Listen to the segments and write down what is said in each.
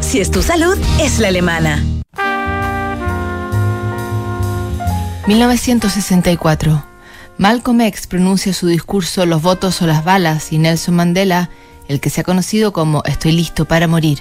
Si es tu salud, es la alemana. 1964. Malcolm X pronuncia su discurso Los votos o las balas y Nelson Mandela, el que se ha conocido como Estoy listo para morir.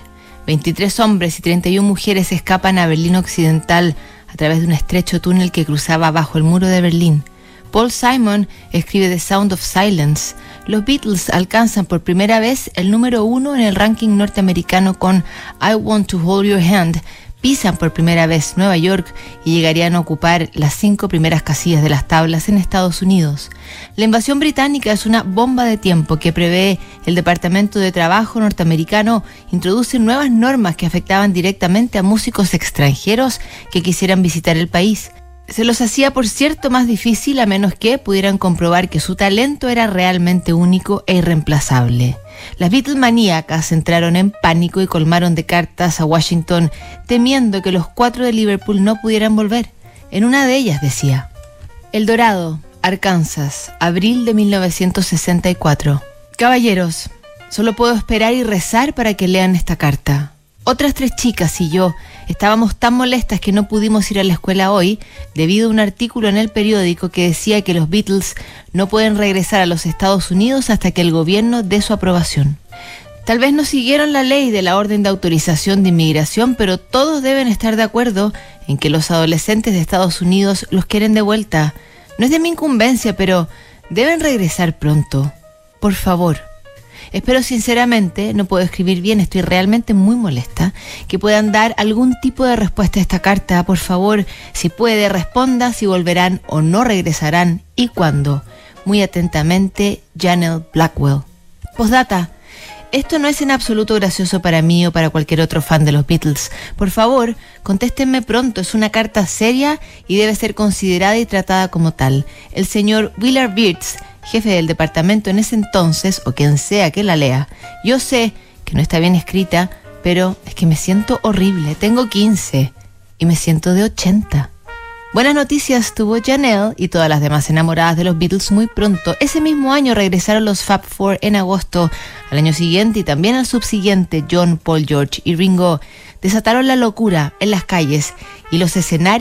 23 hombres y 31 mujeres escapan a Berlín Occidental a través de un estrecho túnel que cruzaba bajo el muro de Berlín. Paul Simon escribe The Sound of Silence. Los Beatles alcanzan por primera vez el número uno en el ranking norteamericano con I Want to Hold Your Hand, pisan por primera vez Nueva York y llegarían a ocupar las cinco primeras casillas de las tablas en Estados Unidos. La invasión británica es una bomba de tiempo que prevé el Departamento de Trabajo norteamericano introduce nuevas normas que afectaban directamente a músicos extranjeros que quisieran visitar el país. Se los hacía, por cierto, más difícil a menos que pudieran comprobar que su talento era realmente único e irreemplazable. Las Beatlemaníacas entraron en pánico y colmaron de cartas a Washington temiendo que los cuatro de Liverpool no pudieran volver. En una de ellas decía, El Dorado, Arkansas, abril de 1964. Caballeros, solo puedo esperar y rezar para que lean esta carta. Otras tres chicas y yo estábamos tan molestas que no pudimos ir a la escuela hoy debido a un artículo en el periódico que decía que los Beatles no pueden regresar a los Estados Unidos hasta que el gobierno dé su aprobación. Tal vez no siguieron la ley de la orden de autorización de inmigración, pero todos deben estar de acuerdo en que los adolescentes de Estados Unidos los quieren de vuelta. No es de mi incumbencia, pero deben regresar pronto. Por favor. Espero sinceramente, no puedo escribir bien, estoy realmente muy molesta, que puedan dar algún tipo de respuesta a esta carta. Por favor, si puede, responda si volverán o no regresarán y cuándo. Muy atentamente, Janelle Blackwell. Postdata. Esto no es en absoluto gracioso para mí o para cualquier otro fan de los Beatles. Por favor, contéstenme pronto. Es una carta seria y debe ser considerada y tratada como tal. El señor Willard Beards jefe del departamento en ese entonces, o quien sea que la lea, yo sé que no está bien escrita, pero es que me siento horrible. Tengo 15 y me siento de 80. Buenas noticias tuvo Janelle y todas las demás enamoradas de los Beatles muy pronto. Ese mismo año regresaron los Fab Four en agosto. Al año siguiente y también al subsiguiente, John, Paul, George y Ringo desataron la locura en las calles y los escenarios